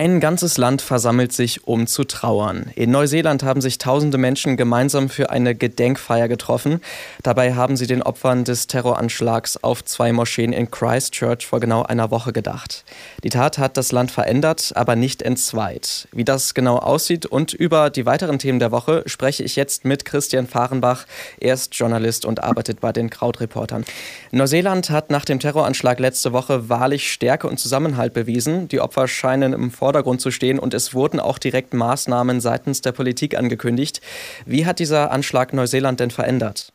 Ein ganzes Land versammelt sich, um zu trauern. In Neuseeland haben sich tausende Menschen gemeinsam für eine Gedenkfeier getroffen. Dabei haben sie den Opfern des Terroranschlags auf zwei Moscheen in Christchurch vor genau einer Woche gedacht. Die Tat hat das Land verändert, aber nicht entzweit. Wie das genau aussieht und über die weiteren Themen der Woche spreche ich jetzt mit Christian Fahrenbach. Er ist Journalist und arbeitet bei den Krautreportern. Neuseeland hat nach dem Terroranschlag letzte Woche wahrlich Stärke und Zusammenhalt bewiesen. Die Opfer scheinen im Vordergrund zu stehen und es wurden auch direkt Maßnahmen seitens der Politik angekündigt. Wie hat dieser Anschlag Neuseeland denn verändert?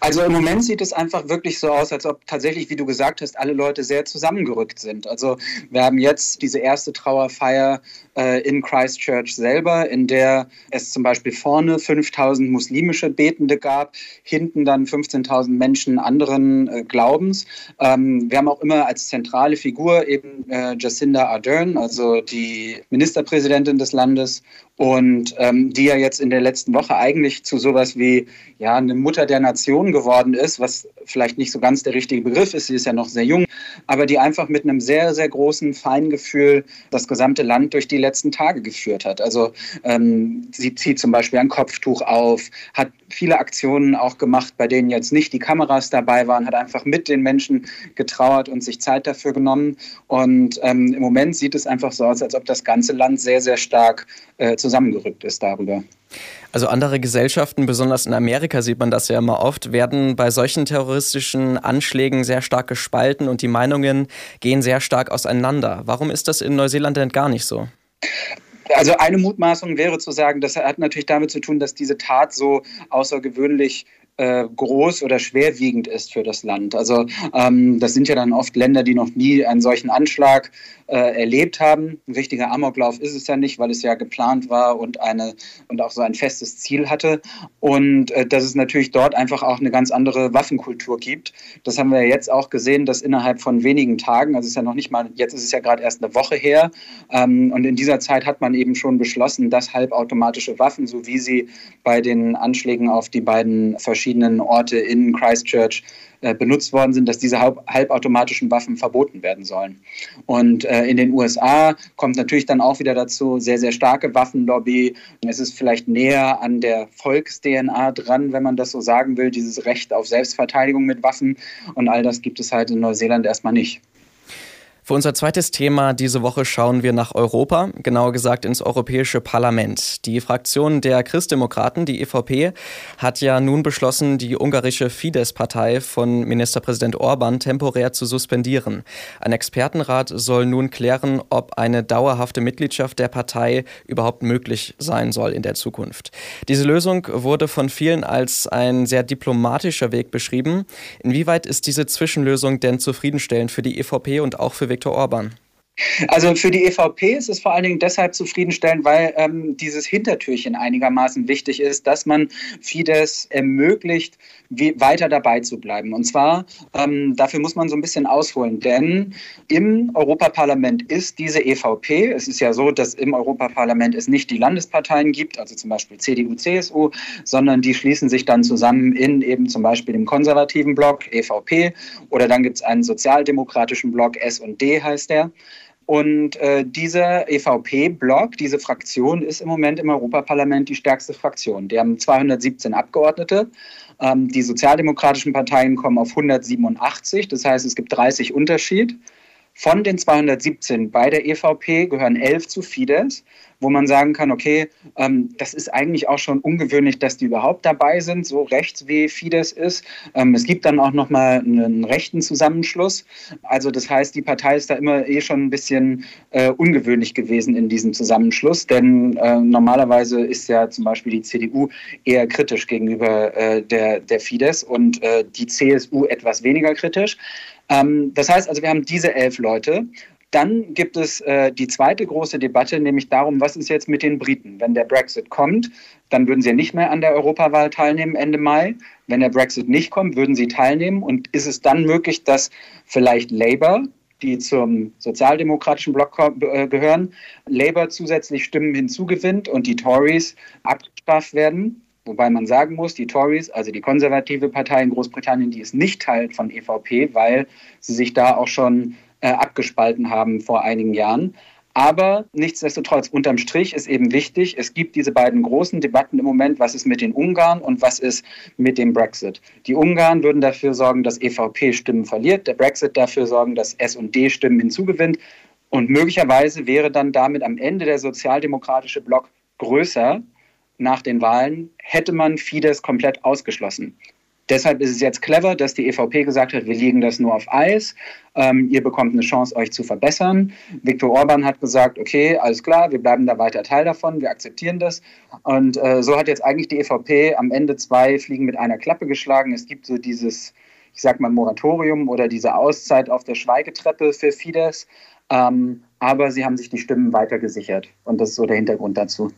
Also im Moment sieht es einfach wirklich so aus, als ob tatsächlich, wie du gesagt hast, alle Leute sehr zusammengerückt sind. Also wir haben jetzt diese erste Trauerfeier äh, in Christchurch selber, in der es zum Beispiel vorne 5000 muslimische Betende gab, hinten dann 15.000 Menschen anderen äh, Glaubens. Ähm, wir haben auch immer als zentrale Figur eben äh, Jacinda Ardern, also die Ministerpräsidentin des Landes und ähm, die ja jetzt in der letzten Woche eigentlich zu sowas wie ja eine Mutter der Nation geworden ist, was vielleicht nicht so ganz der richtige Begriff ist, sie ist ja noch sehr jung, aber die einfach mit einem sehr, sehr großen Feingefühl das gesamte Land durch die letzten Tage geführt hat. Also ähm, sie zieht zum Beispiel ein Kopftuch auf, hat viele Aktionen auch gemacht, bei denen jetzt nicht die Kameras dabei waren, hat einfach mit den Menschen getrauert und sich Zeit dafür genommen. Und ähm, im Moment sieht es einfach so aus, als ob das ganze Land sehr, sehr stark äh, zusammengerückt ist darüber. Also andere Gesellschaften, besonders in Amerika sieht man das ja immer oft, werden bei solchen terroristischen Anschlägen sehr stark gespalten und die Meinungen gehen sehr stark auseinander. Warum ist das in Neuseeland denn gar nicht so? Also eine Mutmaßung wäre zu sagen, das hat natürlich damit zu tun, dass diese Tat so außergewöhnlich äh, groß oder schwerwiegend ist für das Land. Also ähm, das sind ja dann oft Länder, die noch nie einen solchen Anschlag äh, erlebt haben. Ein richtiger Amoklauf ist es ja nicht, weil es ja geplant war und eine und auch so ein festes Ziel hatte. Und äh, dass es natürlich dort einfach auch eine ganz andere Waffenkultur gibt. Das haben wir jetzt auch gesehen, dass innerhalb von wenigen Tagen, also es ist ja noch nicht mal, jetzt ist es ja gerade erst eine Woche her, ähm, und in dieser Zeit hat man eben schon beschlossen, dass halbautomatische Waffen, so wie sie bei den Anschlägen auf die beiden verschiedenen Orte in Christchurch äh, benutzt worden sind, dass diese halbautomatischen Waffen verboten werden sollen. Und äh, in den USA kommt natürlich dann auch wieder dazu sehr, sehr starke Waffenlobby. Es ist vielleicht näher an der Volks-DNA dran, wenn man das so sagen will, dieses Recht auf Selbstverteidigung mit Waffen. Und all das gibt es halt in Neuseeland erstmal nicht. Für unser zweites Thema diese Woche schauen wir nach Europa, genauer gesagt ins Europäische Parlament. Die Fraktion der Christdemokraten, die EVP, hat ja nun beschlossen, die ungarische Fidesz-Partei von Ministerpräsident Orban temporär zu suspendieren. Ein Expertenrat soll nun klären, ob eine dauerhafte Mitgliedschaft der Partei überhaupt möglich sein soll in der Zukunft. Diese Lösung wurde von vielen als ein sehr diplomatischer Weg beschrieben. Inwieweit ist diese Zwischenlösung denn zufriedenstellend für die EVP und auch für Viktor Orban? Also für die EVP ist es vor allen Dingen deshalb zufriedenstellend, weil ähm, dieses Hintertürchen einigermaßen wichtig ist, dass man Fidesz ermöglicht, wie, weiter dabei zu bleiben. Und zwar, ähm, dafür muss man so ein bisschen ausholen, denn im Europaparlament ist diese EVP, es ist ja so, dass im Europaparlament es nicht die Landesparteien gibt, also zum Beispiel CDU, CSU, sondern die schließen sich dann zusammen in eben zum Beispiel dem konservativen Block EVP oder dann gibt es einen sozialdemokratischen Block S&D heißt der. Und äh, dieser EVP-Block, diese Fraktion, ist im Moment im Europaparlament die stärkste Fraktion. Die haben 217 Abgeordnete. Ähm, die sozialdemokratischen Parteien kommen auf 187. Das heißt, es gibt 30 Unterschied. Von den 217 bei der EVP gehören 11 zu Fidesz, wo man sagen kann, okay, ähm, das ist eigentlich auch schon ungewöhnlich, dass die überhaupt dabei sind, so rechts wie Fidesz ist. Ähm, es gibt dann auch noch mal einen rechten Zusammenschluss. Also das heißt, die Partei ist da immer eh schon ein bisschen äh, ungewöhnlich gewesen in diesem Zusammenschluss, denn äh, normalerweise ist ja zum Beispiel die CDU eher kritisch gegenüber äh, der, der Fidesz und äh, die CSU etwas weniger kritisch. Ähm, das heißt also, wir haben diese elf Leute. Dann gibt es äh, die zweite große Debatte, nämlich darum, was ist jetzt mit den Briten? Wenn der Brexit kommt, dann würden sie nicht mehr an der Europawahl teilnehmen Ende Mai. Wenn der Brexit nicht kommt, würden sie teilnehmen. Und ist es dann möglich, dass vielleicht Labour, die zum sozialdemokratischen Block äh, gehören, Labour zusätzlich Stimmen hinzugewinnt und die Tories abgestraft werden? Wobei man sagen muss, die Tories, also die konservative Partei in Großbritannien, die ist nicht Teil von EVP, weil sie sich da auch schon äh, abgespalten haben vor einigen Jahren. Aber nichtsdestotrotz, unterm Strich ist eben wichtig, es gibt diese beiden großen Debatten im Moment, was ist mit den Ungarn und was ist mit dem Brexit. Die Ungarn würden dafür sorgen, dass EVP Stimmen verliert, der Brexit dafür sorgen, dass SD Stimmen hinzugewinnt. Und möglicherweise wäre dann damit am Ende der sozialdemokratische Block größer nach den Wahlen, hätte man Fidesz komplett ausgeschlossen. Deshalb ist es jetzt clever, dass die EVP gesagt hat, wir legen das nur auf Eis. Ähm, ihr bekommt eine Chance, euch zu verbessern. Viktor Orban hat gesagt, okay, alles klar, wir bleiben da weiter Teil davon, wir akzeptieren das. Und äh, so hat jetzt eigentlich die EVP am Ende zwei Fliegen mit einer Klappe geschlagen. Es gibt so dieses, ich sag mal, Moratorium oder diese Auszeit auf der Schweigetreppe für Fidesz. Ähm, aber sie haben sich die Stimmen weiter gesichert. Und das ist so der Hintergrund dazu.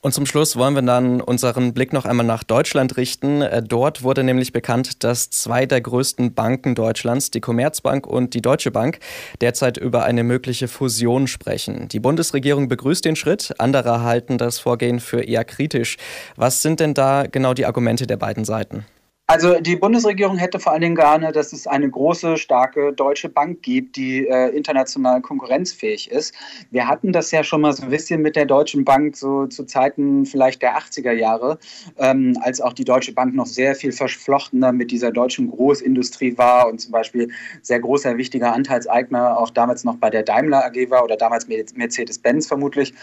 Und zum Schluss wollen wir dann unseren Blick noch einmal nach Deutschland richten. Äh, dort wurde nämlich bekannt, dass zwei der größten Banken Deutschlands, die Commerzbank und die Deutsche Bank, derzeit über eine mögliche Fusion sprechen. Die Bundesregierung begrüßt den Schritt, andere halten das Vorgehen für eher kritisch. Was sind denn da genau die Argumente der beiden Seiten? Also die Bundesregierung hätte vor allen Dingen gerne, dass es eine große, starke deutsche Bank gibt, die äh, international konkurrenzfähig ist. Wir hatten das ja schon mal so ein bisschen mit der Deutschen Bank so zu Zeiten vielleicht der 80er Jahre, ähm, als auch die Deutsche Bank noch sehr viel verflochtener mit dieser deutschen Großindustrie war und zum Beispiel sehr großer, wichtiger Anteilseigner auch damals noch bei der Daimler AG war oder damals Mercedes-Benz vermutlich.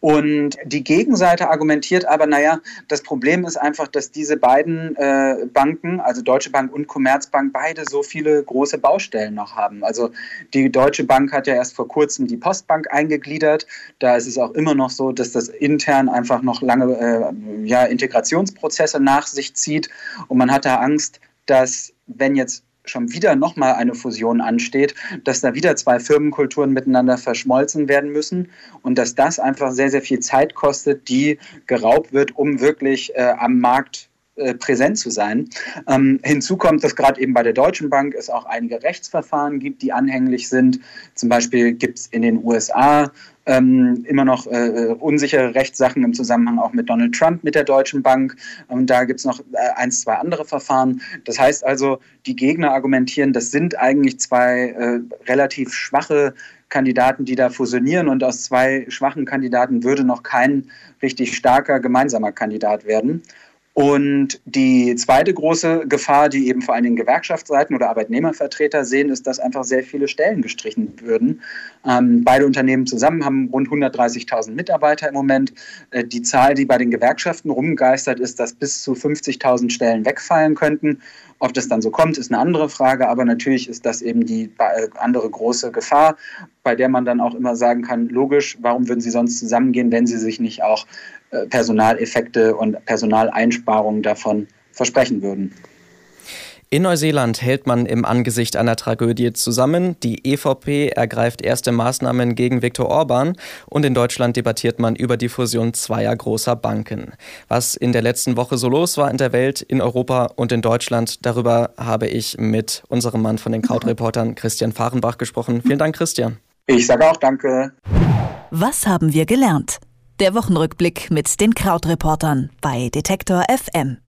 Und die Gegenseite argumentiert aber, naja, das Problem ist einfach, dass diese beiden äh, Banken Banken, also Deutsche Bank und Commerzbank, beide so viele große Baustellen noch haben. Also die Deutsche Bank hat ja erst vor kurzem die Postbank eingegliedert. Da ist es auch immer noch so, dass das intern einfach noch lange äh, ja, Integrationsprozesse nach sich zieht. Und man hat da Angst, dass wenn jetzt schon wieder nochmal eine Fusion ansteht, dass da wieder zwei Firmenkulturen miteinander verschmolzen werden müssen und dass das einfach sehr, sehr viel Zeit kostet, die geraubt wird, um wirklich äh, am Markt äh, präsent zu sein. Ähm, hinzu kommt, dass gerade eben bei der Deutschen Bank es auch einige Rechtsverfahren gibt, die anhänglich sind. Zum Beispiel gibt es in den USA ähm, immer noch äh, unsichere Rechtssachen im Zusammenhang auch mit Donald Trump, mit der Deutschen Bank. Und da gibt es noch äh, eins, zwei andere Verfahren. Das heißt also, die Gegner argumentieren, das sind eigentlich zwei äh, relativ schwache Kandidaten, die da fusionieren und aus zwei schwachen Kandidaten würde noch kein richtig starker gemeinsamer Kandidat werden. Und die zweite große Gefahr, die eben vor allen Dingen Gewerkschaftsseiten oder Arbeitnehmervertreter sehen, ist, dass einfach sehr viele Stellen gestrichen würden. Ähm, beide Unternehmen zusammen haben rund 130.000 Mitarbeiter im Moment. Äh, die Zahl, die bei den Gewerkschaften rumgeistert, ist, dass bis zu 50.000 Stellen wegfallen könnten. Ob das dann so kommt, ist eine andere Frage, aber natürlich ist das eben die äh, andere große Gefahr, bei der man dann auch immer sagen kann, logisch, warum würden sie sonst zusammengehen, wenn sie sich nicht auch äh, Personaleffekte und Personaleinsparungen davon versprechen würden. In Neuseeland hält man im Angesicht einer Tragödie zusammen. Die EVP ergreift erste Maßnahmen gegen Viktor Orban und in Deutschland debattiert man über die Fusion zweier großer Banken. Was in der letzten Woche so los war in der Welt, in Europa und in Deutschland, darüber habe ich mit unserem Mann von den Krautreportern Christian Fahrenbach gesprochen. Vielen Dank, Christian. Ich sage auch danke. Was haben wir gelernt? Der Wochenrückblick mit den Krautreportern bei Detektor FM.